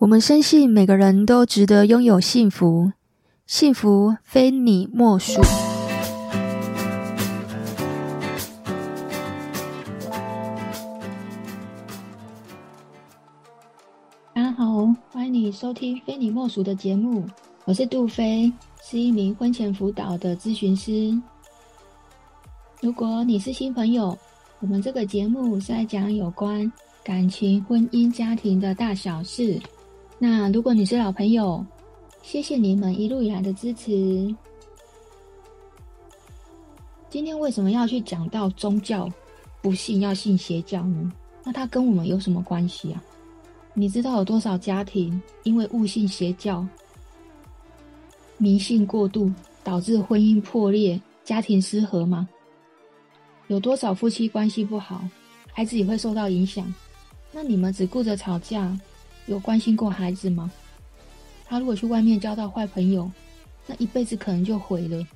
我们深信每个人都值得拥有幸福，幸福非你莫属。大家好，欢迎你收听《非你莫属》的节目，我是杜菲，是一名婚前辅导的咨询师。如果你是新朋友，我们这个节目是在讲有关感情、婚姻、家庭的大小事。那如果你是老朋友，谢谢你们一路以来的支持。今天为什么要去讲到宗教不信要信邪教呢？那它跟我们有什么关系啊？你知道有多少家庭因为误信邪教、迷信过度，导致婚姻破裂、家庭失和吗？有多少夫妻关系不好，孩子也会受到影响？那你们只顾着吵架？有关心过孩子吗？他如果去外面交到坏朋友，那一辈子可能就毁了。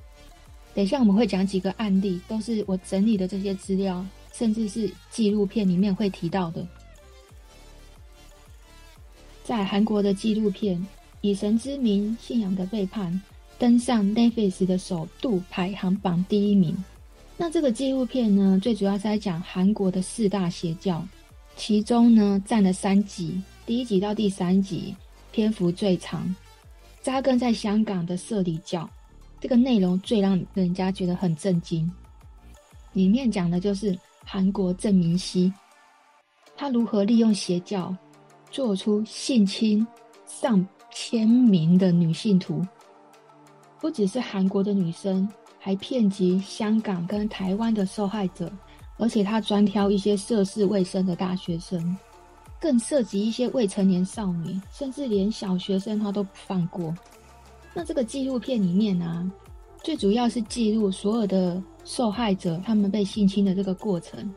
等一下我们会讲几个案例，都是我整理的这些资料，甚至是纪录片里面会提到的。在韩国的纪录片《以神之名：信仰的背叛》登上 Netflix 的首度排行榜第一名。那这个纪录片呢，最主要是在讲韩国的四大邪教，其中呢占了三集。第一集到第三集篇幅最长，扎根在香港的社理教，这个内容最让人家觉得很震惊。里面讲的就是韩国郑明熙，他如何利用邪教做出性侵上千名的女信徒，不只是韩国的女生，还遍及香港跟台湾的受害者，而且他专挑一些涉世未深的大学生。更涉及一些未成年少女，甚至连小学生他都不放过。那这个纪录片里面啊，最主要是记录所有的受害者他们被性侵的这个过程。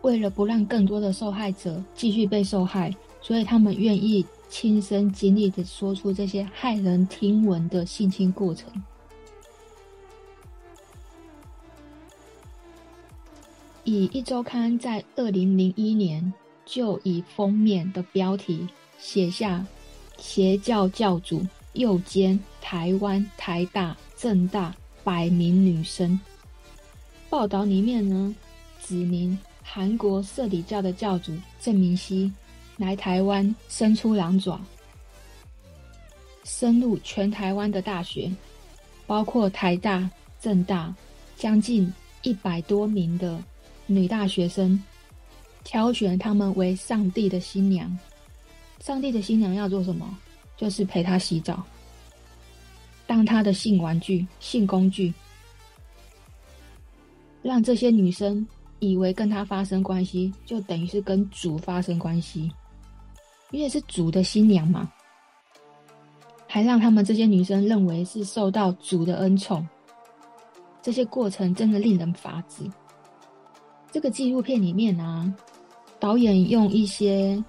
为了不让更多的受害者继续被受害，所以他们愿意亲身经历的说出这些骇人听闻的性侵过程。以一周刊在二零零一年。就以封面的标题写下“邪教教主诱奸台湾台大政大百名女生”。报道里面呢，指明韩国社理教的教主郑明熙来台湾伸出狼爪，深入全台湾的大学，包括台大、政大，将近一百多名的女大学生。挑选他们为上帝的新娘，上帝的新娘要做什么？就是陪他洗澡，当他的性玩具、性工具，让这些女生以为跟他发生关系，就等于是跟主发生关系，因为是主的新娘嘛。还让他们这些女生认为是受到主的恩宠，这些过程真的令人发指。这个纪录片里面啊。导演用一些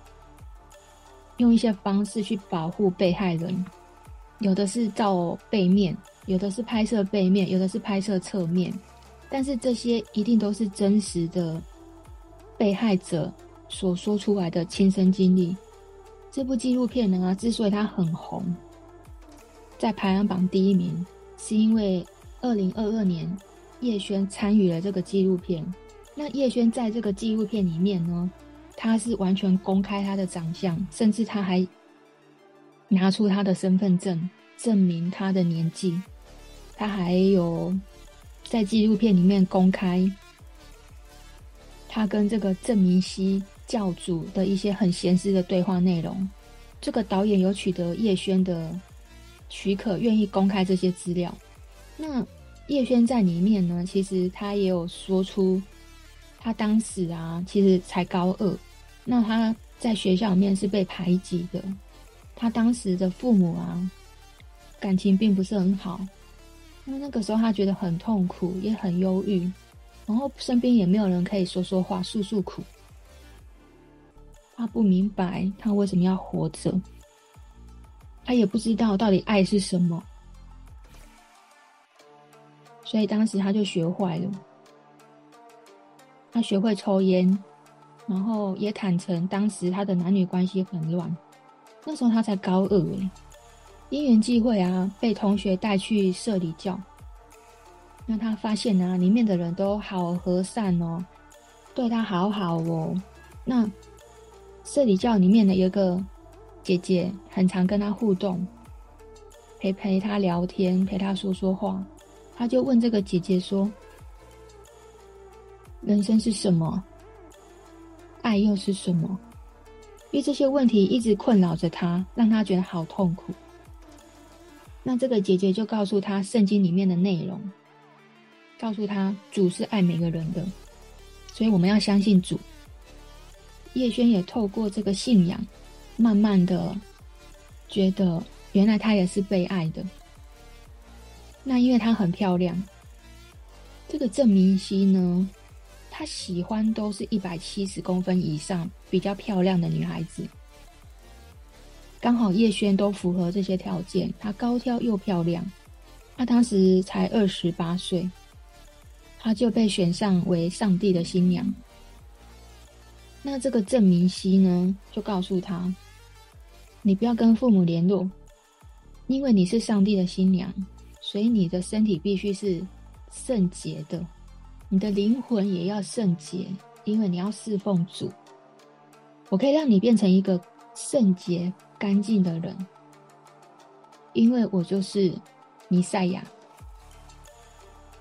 用一些方式去保护被害人，有的是照背面，有的是拍摄背面，有的是拍摄侧面，但是这些一定都是真实的被害者所说出来的亲身经历。这部纪录片呢，之所以它很红，在排行榜第一名，是因为二零二二年叶轩参与了这个纪录片。那叶轩在这个纪录片里面呢，他是完全公开他的长相，甚至他还拿出他的身份证证明他的年纪。他还有在纪录片里面公开他跟这个郑明熙教主的一些很闲私的对话内容。这个导演有取得叶轩的许可，愿意公开这些资料。那叶轩在里面呢，其实他也有说出。他当时啊，其实才高二，那他在学校里面是被排挤的。他当时的父母啊，感情并不是很好，因为那个时候他觉得很痛苦，也很忧郁，然后身边也没有人可以说说话、诉诉苦。他不明白他为什么要活着，他也不知道到底爱是什么，所以当时他就学坏了。他学会抽烟，然后也坦诚当时他的男女关系很乱，那时候他才高二诶，因缘际会啊，被同学带去社里教。那他发现啊，里面的人都好和善哦，对他好好哦。那社里教里面的有一个姐姐，很常跟他互动，陪陪他聊天，陪他说说话。他就问这个姐姐说：“人生是什么？爱又是什么？”因为这些问题一直困扰着他，让他觉得好痛苦。那这个姐姐就告诉他圣经里面的内容，告诉他主是爱每个人的，所以我们要相信主。叶萱也透过这个信仰，慢慢的觉得原来她也是被爱的。那因为她很漂亮，这个郑明熙呢，他喜欢都是一百七十公分以上比较漂亮的女孩子，刚好叶轩都符合这些条件。她高挑又漂亮，她当时才二十八岁，她就被选上为上帝的新娘。那这个郑明熙呢，就告诉他：“你不要跟父母联络，因为你是上帝的新娘，所以你的身体必须是圣洁的。”你的灵魂也要圣洁，因为你要侍奉主。我可以让你变成一个圣洁、干净的人，因为我就是弥赛亚。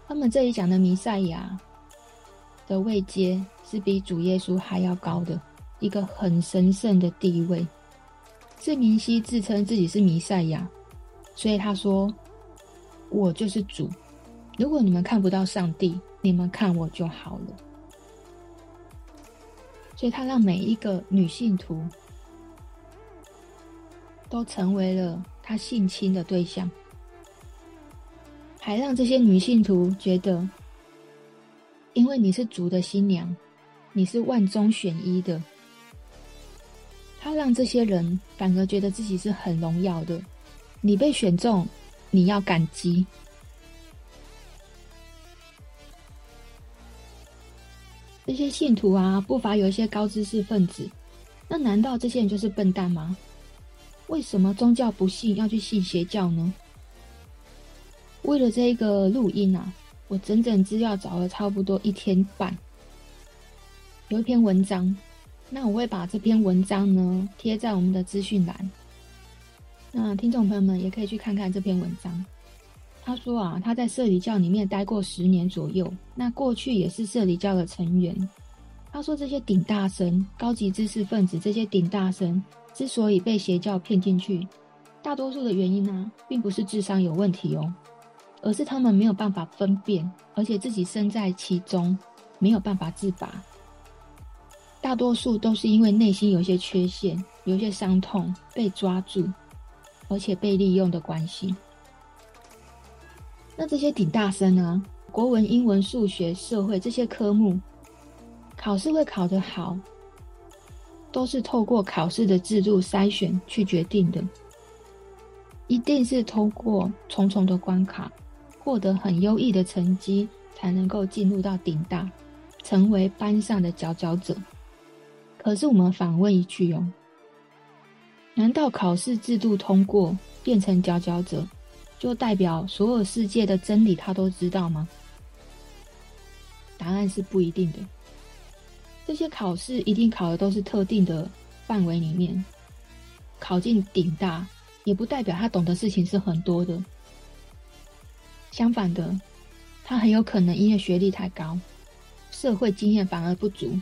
他们这里讲的弥赛亚的位阶是比主耶稣还要高的，一个很神圣的地位。郑明熙自称自己是弥赛亚，所以他说：“我就是主。如果你们看不到上帝。”你们看我就好了，所以他让每一个女信徒都成为了他性侵的对象，还让这些女信徒觉得，因为你是族的新娘，你是万中选一的，他让这些人反而觉得自己是很荣耀的。你被选中，你要感激。这些信徒啊，不乏有一些高知识分子。那难道这些人就是笨蛋吗？为什么宗教不信要去信邪教呢？为了这个录音啊，我整整资料找了差不多一天半。有一篇文章，那我会把这篇文章呢贴在我们的资讯栏。那听众朋友们也可以去看看这篇文章。他说啊，他在社里教里面待过十年左右，那过去也是社里教的成员。他说这些顶大生、高级知识分子，这些顶大生之所以被邪教骗进去，大多数的原因呢、啊，并不是智商有问题哦，而是他们没有办法分辨，而且自己身在其中，没有办法自拔。大多数都是因为内心有一些缺陷，有一些伤痛被抓住，而且被利用的关系。那这些顶大生呢？国文、英文、数学、社会这些科目，考试会考得好，都是透过考试的制度筛选去决定的。一定是通过重重的关卡，获得很优异的成绩，才能够进入到顶大，成为班上的佼佼者。可是我们反问一句哦，难道考试制度通过变成佼佼者？就代表所有世界的真理他都知道吗？答案是不一定的。这些考试一定考的都是特定的范围里面，考进顶大也不代表他懂的事情是很多的。相反的，他很有可能因为学历太高，社会经验反而不足，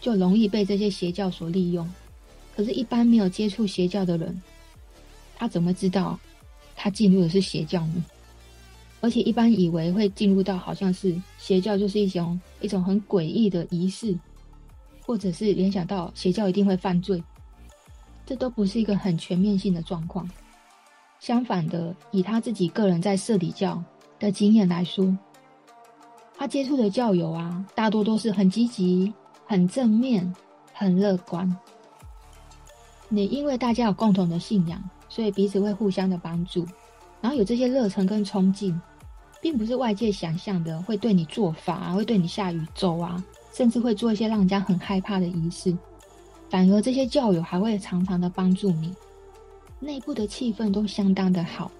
就容易被这些邪教所利用。可是，一般没有接触邪教的人，他怎么知道？他进入的是邪教呢，而且一般以为会进入到好像是邪教，就是一种一种很诡异的仪式，或者是联想到邪教一定会犯罪，这都不是一个很全面性的状况。相反的，以他自己个人在社里教的经验来说，他接触的教友啊，大多都是很积极、很正面、很乐观。你因为大家有共同的信仰。所以彼此会互相的帮助，然后有这些热忱跟冲劲，并不是外界想象的会对你做法啊，会对你下诅咒啊，甚至会做一些让人家很害怕的仪式。反而这些教友还会常常的帮助你，内部的气氛都相当的好。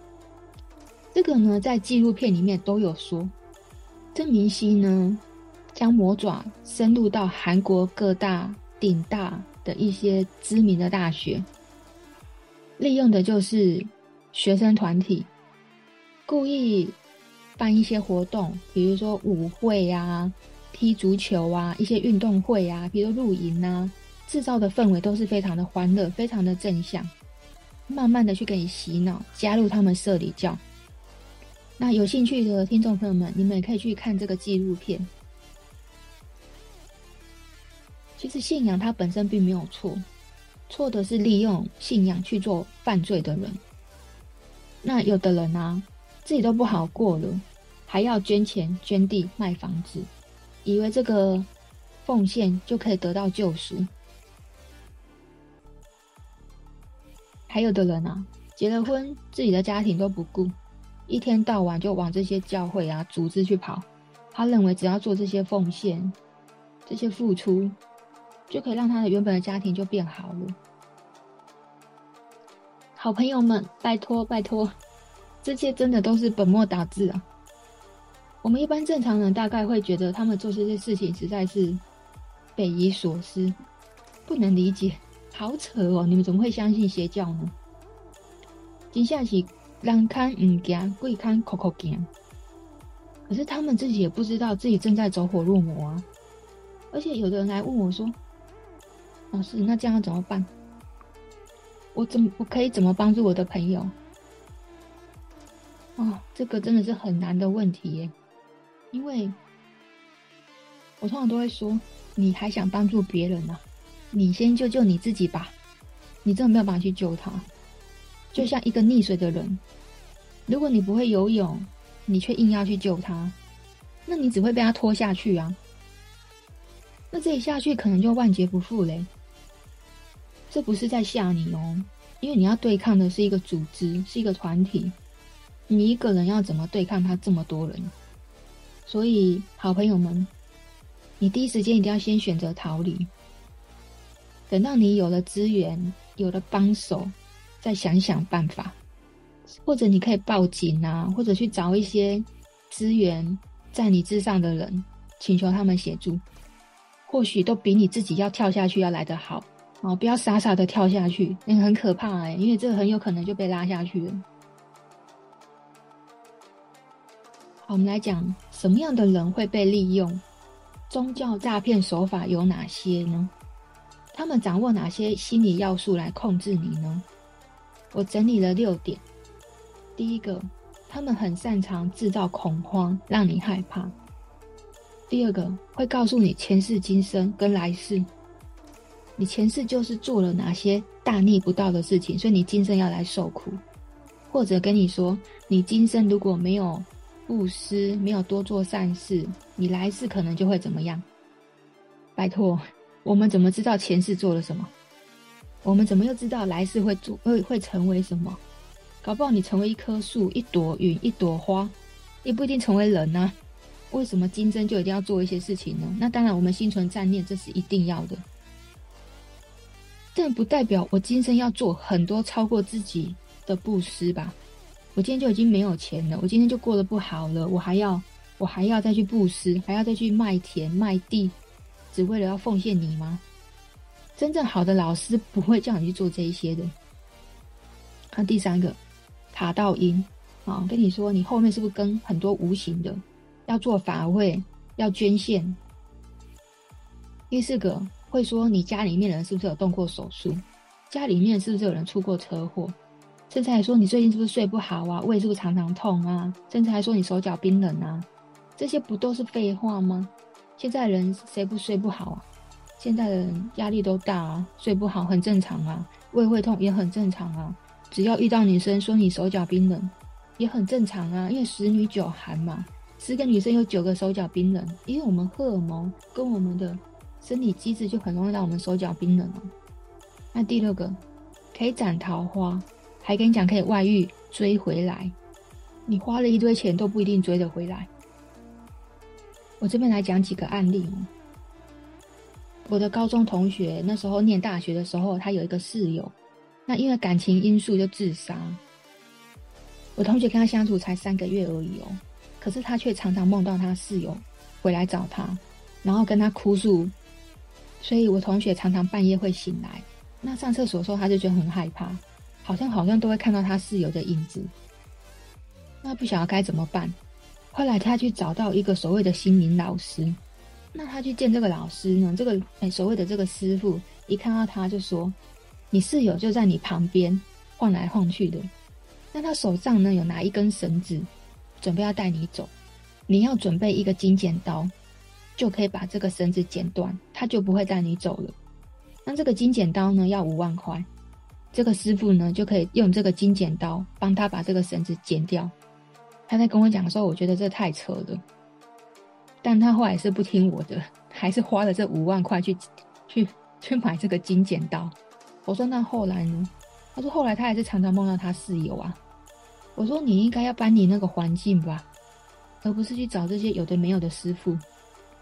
这个呢，在纪录片里面都有说，郑明熙呢，将魔爪深入到韩国各大顶大的一些知名的大学，利用的就是学生团体，故意办一些活动，比如说舞会啊、踢足球啊、一些运动会啊，比如露营啊，制造的氛围都是非常的欢乐、非常的正向，慢慢的去给你洗脑，加入他们社里教。那有兴趣的听众朋友们，你们也可以去看这个纪录片。其实信仰它本身并没有错，错的是利用信仰去做犯罪的人。那有的人啊，自己都不好过了，还要捐钱捐地卖房子，以为这个奉献就可以得到救赎。还有的人啊，结了婚，自己的家庭都不顾。一天到晚就往这些教会啊、组织去跑，他认为只要做这些奉献、这些付出，就可以让他的原本的家庭就变好了。好朋友们，拜托拜托，这些真的都是本末倒置啊！我们一般正常人大概会觉得他们做这些事情实在是匪夷所思，不能理解，好扯哦！你们怎么会相信邪教呢？接下去。人看唔惊，鬼看口口惊。可是他们自己也不知道自己正在走火入魔啊！而且有的人来问我说：“老师，那这样怎么办？我怎么我可以怎么帮助我的朋友？”哦，这个真的是很难的问题耶！因为我通常都会说：“你还想帮助别人呢？你先救救你自己吧！你真的没有办法去救他。”就像一个溺水的人，如果你不会游泳，你却硬要去救他，那你只会被他拖下去啊！那这一下去可能就万劫不复嘞。这不是在吓你哦，因为你要对抗的是一个组织，是一个团体，你一个人要怎么对抗他这么多人？所以，好朋友们，你第一时间一定要先选择逃离，等到你有了资源，有了帮手。再想想办法，或者你可以报警啊，或者去找一些资源在你之上的人，请求他们协助，或许都比你自己要跳下去要来得好哦！不要傻傻的跳下去，那个很可怕哎，因为这个很有可能就被拉下去了。好，我们来讲什么样的人会被利用？宗教诈骗手法有哪些呢？他们掌握哪些心理要素来控制你呢？我整理了六点。第一个，他们很擅长制造恐慌，让你害怕。第二个，会告诉你前世今生跟来世，你前世就是做了哪些大逆不道的事情，所以你今生要来受苦。或者跟你说，你今生如果没有布施，没有多做善事，你来世可能就会怎么样？拜托，我们怎么知道前世做了什么？我们怎么又知道来世会做会会成为什么？搞不好你成为一棵树、一朵云、一朵花，也不一定成为人呢、为什么今生就一定要做一些事情呢？那当然，我们心存善念，这是一定要的。但不代表我今生要做很多超过自己的布施吧？我今天就已经没有钱了，我今天就过得不好了，我还要我还要再去布施，还要再去卖田卖地，只为了要奉献你吗？真正好的老师不会叫你去做这一些的。看第三个，卡道因啊，跟你说，你后面是不是跟很多无形的要做法会，要捐献？第四个，会说你家里面人是不是有动过手术？家里面是不是有人出过车祸？甚至还说你最近是不是睡不好啊？胃是不是常常痛啊？甚至还说你手脚冰冷啊？这些不都是废话吗？现在人谁不睡不好啊？现在的人压力都大啊，睡不好很正常啊，胃会痛也很正常啊。只要遇到女生说你手脚冰冷，也很正常啊，因为十女九寒嘛，十个女生有九个手脚冰冷，因为我们荷尔蒙跟我们的生理机制就很容易让我们手脚冰冷了。那第六个，可以斩桃花，还跟你讲可以外遇追回来，你花了一堆钱都不一定追得回来。我这边来讲几个案例哦。我的高中同学那时候念大学的时候，他有一个室友，那因为感情因素就自杀。我同学跟他相处才三个月而已哦，可是他却常常梦到他室友回来找他，然后跟他哭诉。所以我同学常常半夜会醒来，那上厕所的时候他就觉得很害怕，好像好像都会看到他室友的影子。那不晓得该怎么办。后来他去找到一个所谓的心灵老师，那他去见这个老师呢，这个哎所谓的这个师傅一看到他就说：“你室友就在你旁边晃来晃去的，那他手上呢有拿一根绳子，准备要带你走，你要准备一个金剪刀，就可以把这个绳子剪断，他就不会带你走了。那这个金剪刀呢要五万块，这个师傅呢就可以用这个金剪刀帮他把这个绳子剪掉。”他在跟我讲的时候，我觉得这太扯了，但他后来是不听我的，还是花了这五万块去去去买这个金剪刀。我说那后来呢？他说后来他还是常常梦到他室友啊。我说你应该要搬离那个环境吧，而不是去找这些有的没有的师傅。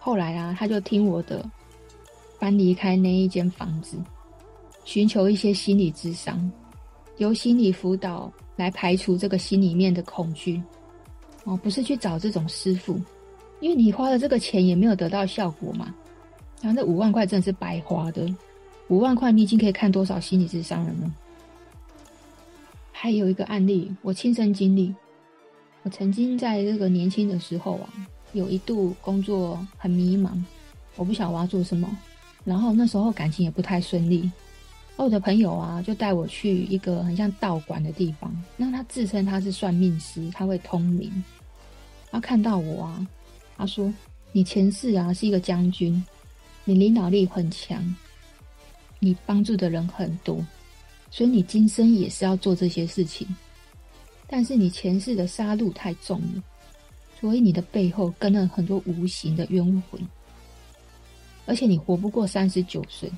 后来啊，他就听我的，搬离开那一间房子，寻求一些心理智商，由心理辅导来排除这个心里面的恐惧。哦，不是去找这种师傅，因为你花了这个钱也没有得到效果嘛。然后这五万块真的是白花的，五万块你已经可以看多少心理智商了呢？还有一个案例，我亲身经历，我曾经在这个年轻的时候啊，有一度工作很迷茫，我不晓得我要做什么，然后那时候感情也不太顺利。我的朋友啊，就带我去一个很像道馆的地方，那他自称他是算命师，他会通灵。他看到我啊，他说：“你前世啊是一个将军，你领导力很强，你帮助的人很多，所以你今生也是要做这些事情。但是你前世的杀戮太重了，所以你的背后跟了很多无形的冤魂，而且你活不过三十九岁。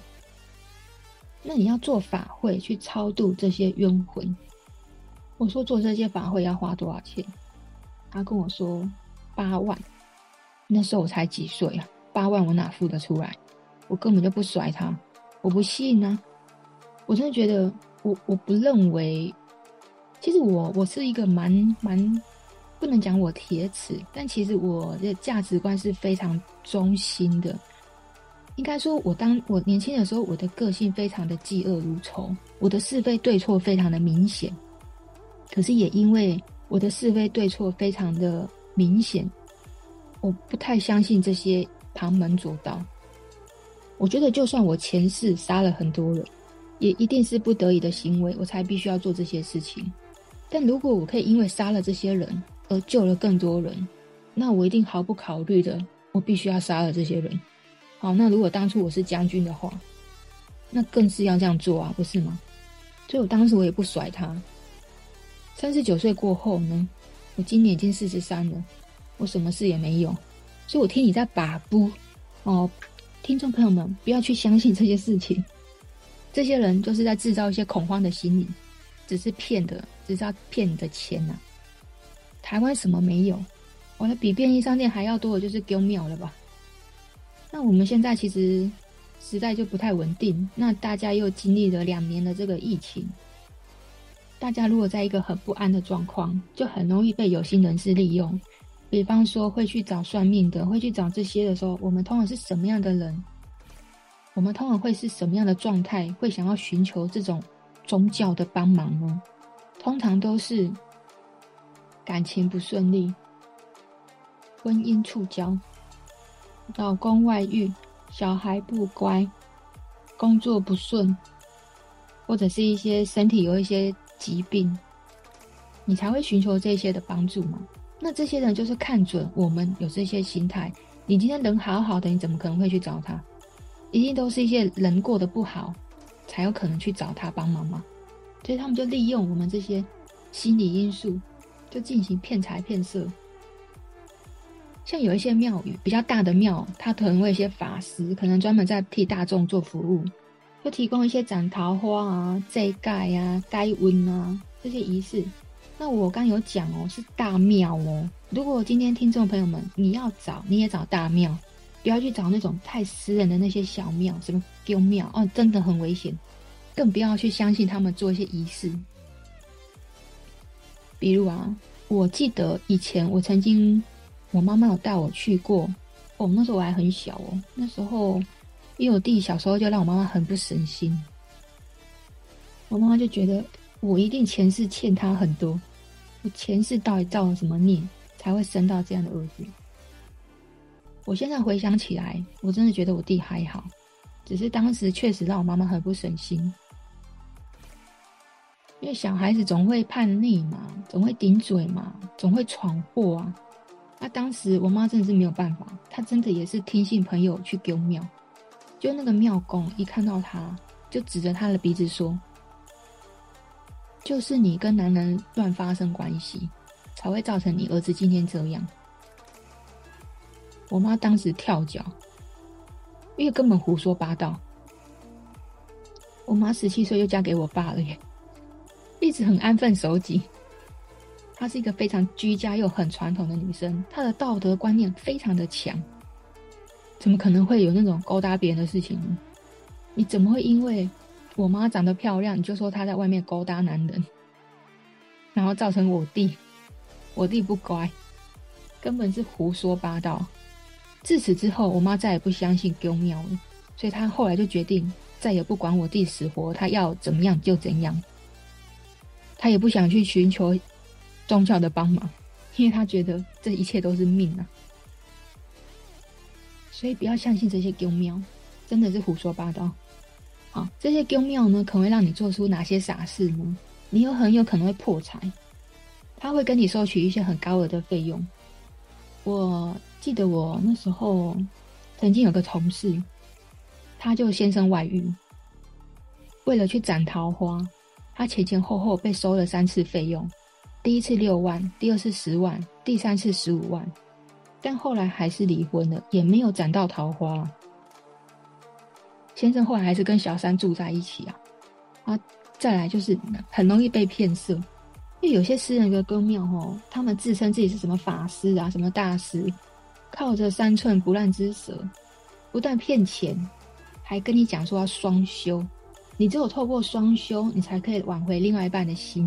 那你要做法会去超度这些冤魂。”我说：“做这些法会要花多少钱？”他跟我说八万，那时候我才几岁啊，八万我哪付得出来？我根本就不甩他，我不信啊！我真的觉得，我我不认为，其实我我是一个蛮蛮不能讲我铁齿，但其实我的价值观是非常忠心的。应该说，我当我年轻的时候，我的个性非常的嫉恶如仇，我的是非对错非常的明显，可是也因为。我的是非对错非常的明显，我不太相信这些旁门左道。我觉得，就算我前世杀了很多人，也一定是不得已的行为，我才必须要做这些事情。但如果我可以因为杀了这些人而救了更多人，那我一定毫不考虑的，我必须要杀了这些人。好，那如果当初我是将军的话，那更是要这样做啊，不是吗？所以我当时我也不甩他。三十九岁过后呢，我今年已经四十三了，我什么事也没有，所以我听你在把不哦，听众朋友们不要去相信这些事情，这些人就是在制造一些恐慌的心理，只是骗的，只是要骗你的钱呐、台湾什么没有？我的比便利商店还要多的就是宫庙了吧？那我们现在其实时代就不太稳定，那大家又经历了两年的这个疫情。大家如果在一个很不安的状况，就很容易被有心人士利用。比方说，会去找算命的，会去找这些的时候，我们通常是什么样的人？我们通常会是什么样的状态？会想要寻求这种宗教的帮忙呢？通常都是感情不顺利、婚姻触礁、老公外遇、小孩不乖、工作不顺，或者是一些身体有一些。疾病，你才会寻求这些的帮助吗？那这些人就是看准我们有这些心态。你今天人好好的，你怎么可能会去找他？一定都是一些人过得不好，才有可能去找他帮忙吗？所以他们就利用我们这些心理因素，就进行骗财骗色。像有一些庙宇比较大的庙，它可能会有一些法师，可能专门在替大众做服务。就提供一些斩桃花啊、祭盖啊、开运啊这些仪式。那我刚有讲哦，是大庙哦。如果今天听众朋友们你要找，你也找大庙，不要去找那种太私人的那些小庙，什么宫庙哦，真的很危险。更不要去相信他们做一些仪式。比如啊，我记得以前我曾经，我妈妈有带我去过，哦，那时候我还很小哦，那时候因为我弟小时候就让我妈妈很不省心，我妈妈就觉得我一定前世欠他很多，我前世到底造了什么孽，才会生到这样的儿子。我现在回想起来，我真的觉得我弟还好，只是当时确实让我妈妈很不省心，因为小孩子总会叛逆嘛，总会顶嘴嘛，总会闯祸啊。那、啊、当时我妈真的是没有办法，她真的也是听信朋友去丢庙，就那个庙公一看到他，就指着他的鼻子说：“就是你跟男人乱发生关系，才会造成你儿子今天这样。”我妈当时跳脚，因为根本胡说八道。我妈十七岁就嫁给我爸了耶，直很安分守己。她是一个非常居家又很传统的女生，她的道德观念非常的强。怎么可能会有那种勾搭别人的事情呢？你怎么会因为我妈长得漂亮，你就说她在外面勾搭男人，然后造成我弟，我弟不乖，根本是胡说八道。自此之后，我妈再也不相信丢庙了，所以她后来就决定再也不管我弟死活，她要怎么样就怎样。他也不想去寻求宗教的帮忙，因为他觉得这一切都是命啊。所以不要相信这些宫庙，真的是胡说八道。好，这些宫庙呢，可能会让你做出哪些傻事呢？你有很有可能会破财，他会跟你收取一些很高额的费用。我。记得我那时候曾经有个同事，他就先生外遇，为了去斩桃花，他前前后后被收了三次费用，第一次六万，第二次十万，第三次十五万，但后来还是离婚了，也没有斩到桃花。先生后来还是跟小三住在一起啊，啊，再来就是很容易被骗色，因为有些私人的宫庙哦，他们自称自己是什么法师啊，什么大师。靠着三寸不烂之舌，不但骗钱，还跟你讲说要双修。你只有透过双修，你才可以挽回另外一半的心。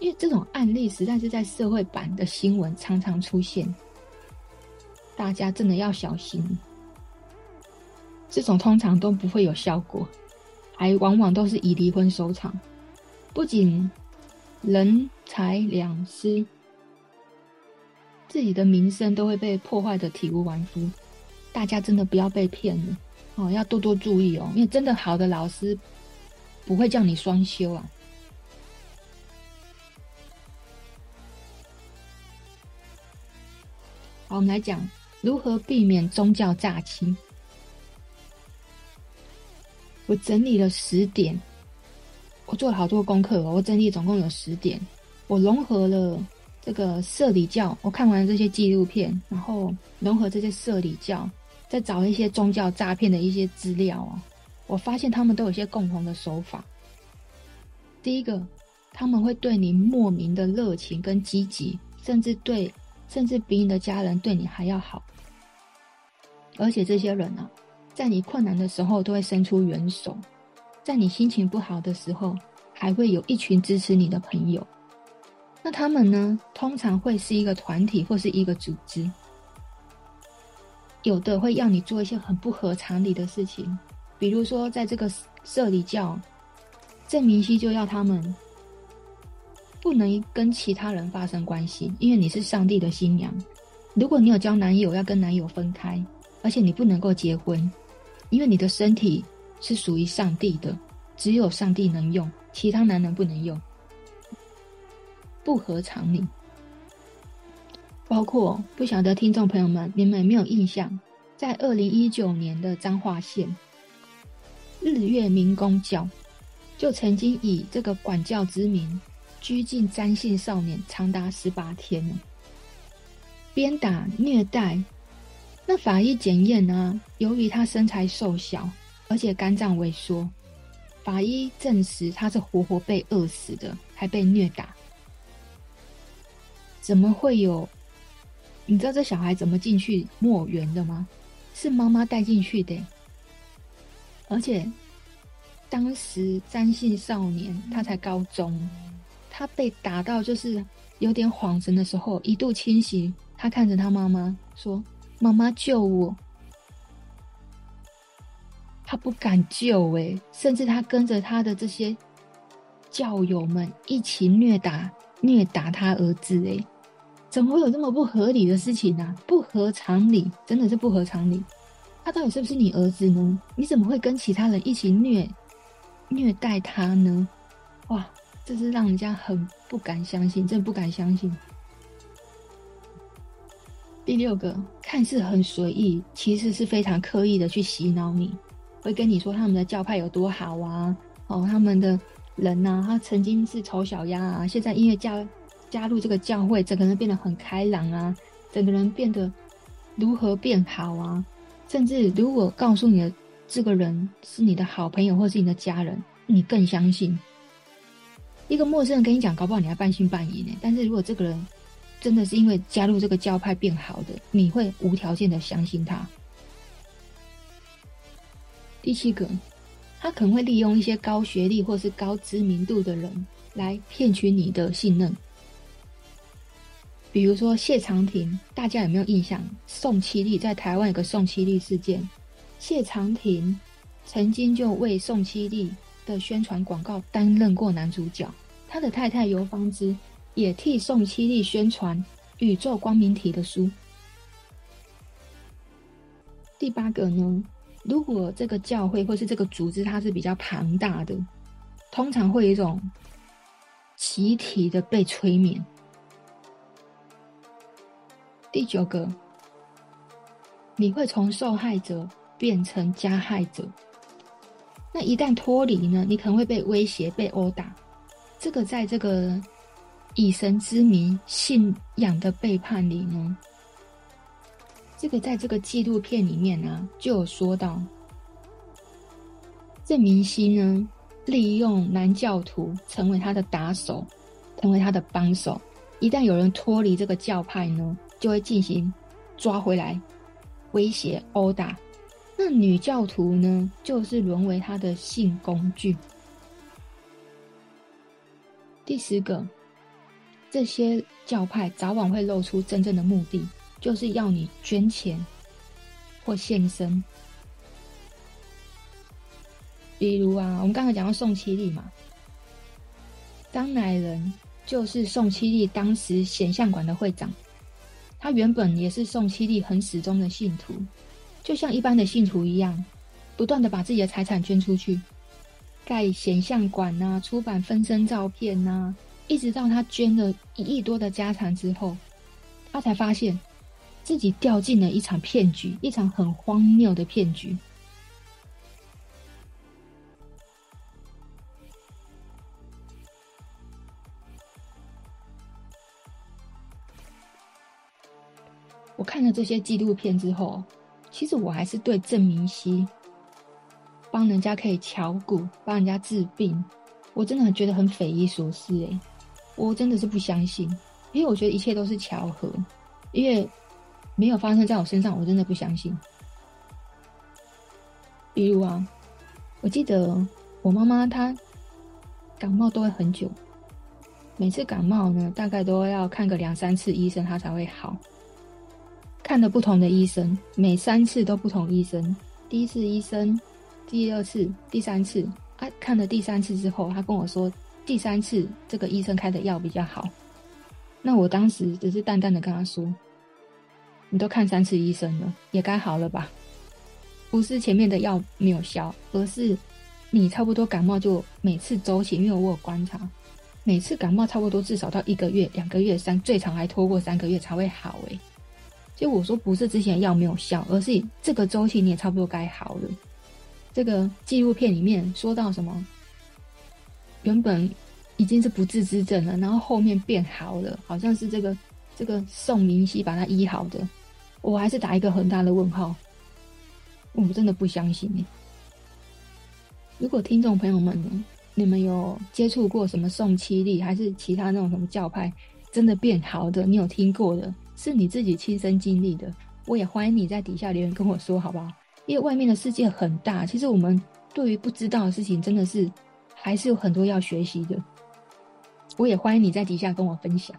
因为这种案例实在是在社会版的新闻常常出现，大家真的要小心。这种通常都不会有效果，还往往都是以离婚收场，不仅人财两失。自己的名声都会被破坏得体无完肤，大家真的不要被骗了哦，要多多注意哦，因为真的好的老师不会叫你双休啊。好，我们来讲如何避免宗教诈欺。我整理了十点，我做了好多功课哦，我整理总共有十点，我融合了。这个社里教，我看完这些纪录片，然后融合这些社里教，再找一些宗教诈骗的一些资料啊，我发现他们都有些共同的手法。第一个，他们会对你莫名的热情跟积极，甚至对，甚至比你的家人对你还要好。而且这些人啊，在你困难的时候都会伸出援手，在你心情不好的时候，还会有一群支持你的朋友。那他们呢，通常会是一个团体或是一个组织，有的会要你做一些很不合常理的事情，比如说在这个社里教，郑明熙就要他们不能跟其他人发生关系，因为你是上帝的新娘。如果你有交男友，要跟男友分开，而且你不能够结婚，因为你的身体是属于上帝的，只有上帝能用，其他男人不能用。不合常理，包括不晓得听众朋友们，你们有没有印象？在二零一九年的彰化县日月明公教，就曾经以这个管教之名拘禁詹姓少年长达十八天呢，鞭打虐待。那法医检验呢？由于他身材瘦小，而且肝脏萎缩，法医证实他是活活被饿死的，还被虐打。怎么会有？你知道这小孩怎么进去木偶园的吗？是妈妈带进去的，而且，当时张姓少年他才高中，他被打到就是有点恍神的时候，一度清醒，他看着他妈妈说：“妈妈救我。”他不敢救诶，甚至他跟着他的这些教友们一起虐打虐打他儿子诶，怎么会有这么不合理的事情呢、啊？不合常理，真的是不合常理。他到底是不是你儿子呢？你怎么会跟其他人一起虐虐待他呢？哇，这是让人家很不敢相信，真的不敢相信。第六个，看似很随意，其实是非常刻意的去洗脑你。会跟你说他们的教派有多好啊，哦，他们的人呐、他曾经是丑小鸭啊，现在因为加加入这个教会，整个人变得很开朗啊，整个人变得如何变好啊？甚至如果告诉你的这个人是你的好朋友或是你的家人，你更相信。一个陌生人跟你讲，搞不好你还半信半疑呢。但是如果这个人真的是因为加入这个教派变好的，你会无条件的相信他。第七个，他可能会利用一些高学历或是高知名度的人来骗取你的信任。比如说谢长廷，大家有没有印象？宋七力在台湾有个宋七力事件，谢长廷曾经就为宋七力的宣传广告担任过男主角，他的太太游芳之也替宋七力宣传《宇宙光明体》的书。第八个呢？如果这个教会或是这个组织它是比较庞大的，通常会有一种集体的被催眠。第九个，你会从受害者变成加害者。那一旦脱离呢？你可能会被威胁、被殴打。这个在这个以神之名信仰的背叛里呢？这个在这个纪录片里面呢、就有说到，郑明星呢，利用男教徒成为他的打手，成为他的帮手。一旦有人脱离这个教派呢，就会进行抓回来、威胁、殴打。那女教徒呢，就是沦为他的性工具。第十个，这些教派早晚会露出真正的目的。就是要你捐钱或献身，比如啊，我们刚才讲到宋七力嘛，张乃仁就是宋七力当时显像馆的会长，他原本也是宋七力很始终的信徒，就像一般的信徒一样，不断的把自己的财产捐出去，盖显像馆呐，出版分身照片呐、啊，一直到他捐了一亿多的家产之后，他才发现。自己掉进了一场骗局，一场很荒谬的骗局。看了这些纪录片之后，其实我还是对郑明熙帮人家可以乔骨、帮人家治病，我真的很觉得很匪夷所思。诶，我真的是不相信，因为我觉得一切都是巧合，因为。没有发生在我身上，我真的不相信。比如啊，我记得我妈妈她感冒都会很久，每次感冒呢，大概都要看个两三次医生，她才会好。看了不同的医生，每三次都不同医生。第一次医生，第二次、第三次，啊，看了第三次之后，他跟我说，第三次这个医生开的药比较好。那我当时只是淡淡的跟他说。你都看三次医生了，也该好了吧？不是前面的药没有效，而是你差不多感冒就每次周期，因为我有观察，每次感冒差不多至少到一个月、两个月、三最长还拖过三个月才会好。诶，所以我说不是之前药没有效，而是这个周期你也差不多该好了。这个纪录片里面说到什么？原本已经是不治之症了，然后后面变好了，好像是这个。这个宋明熙把他医好的，我还是打一个很大的问号。我真的不相信你。如果听众朋友们，你们有接触过什么宋七力，还是其他那种什么教派，真的变好的，你有听过的，是你自己亲身经历的，我也欢迎你在底下留言跟我说，好不好？因为外面的世界很大，其实我们对于不知道的事情，真的是还是有很多要学习的。我也欢迎你在底下跟我分享，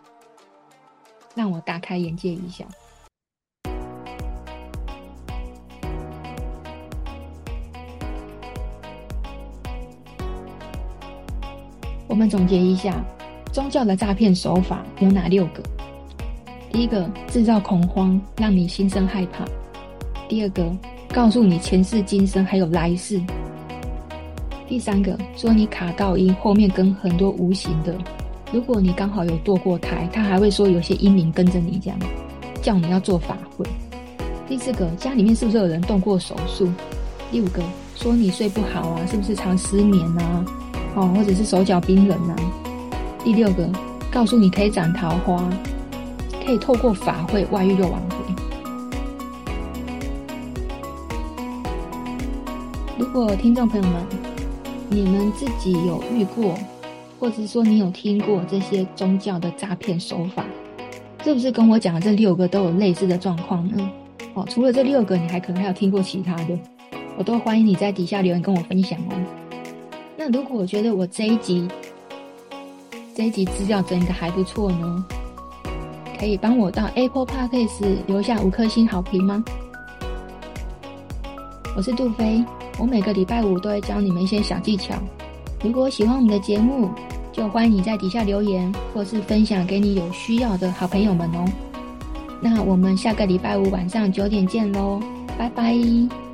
让我大开眼界一下。我们总结一下，宗教的诈骗手法有哪六个？第一个，制造恐慌，让你心生害怕；第二个，告诉你前世今生还有来世；第三个，说你卡到阴，后面跟很多无形的。如果你刚好有堕过胎，他还会说有些阴灵跟着你，这样叫你要做法会。第四个，家里面是不是有人动过手术？第五个，说你睡不好啊，是不是常失眠啊？哦，或者是手脚冰冷啊？第六个，告诉你可以斩桃花，可以透过法会外遇又挽回。如果听众朋友们，你们自己有遇过？或者是说你有听过这些宗教的诈骗手法，是不是跟我讲的这六个都有类似的状况呢？哦，除了这六个，你还可能还有听过其他的，我都欢迎你在底下留言跟我分享哦。那如果我觉得我这一集这一集资料整理的还不错呢，可以帮我到 Apple Podcast 留下五颗星好评吗？我是杜菲，我每个礼拜五都会教你们一些小技巧。如果喜欢我们的节目，就欢迎在底下留言，或是分享给你有需要的好朋友们哦。那我们下个礼拜五晚上九点见喽，拜拜。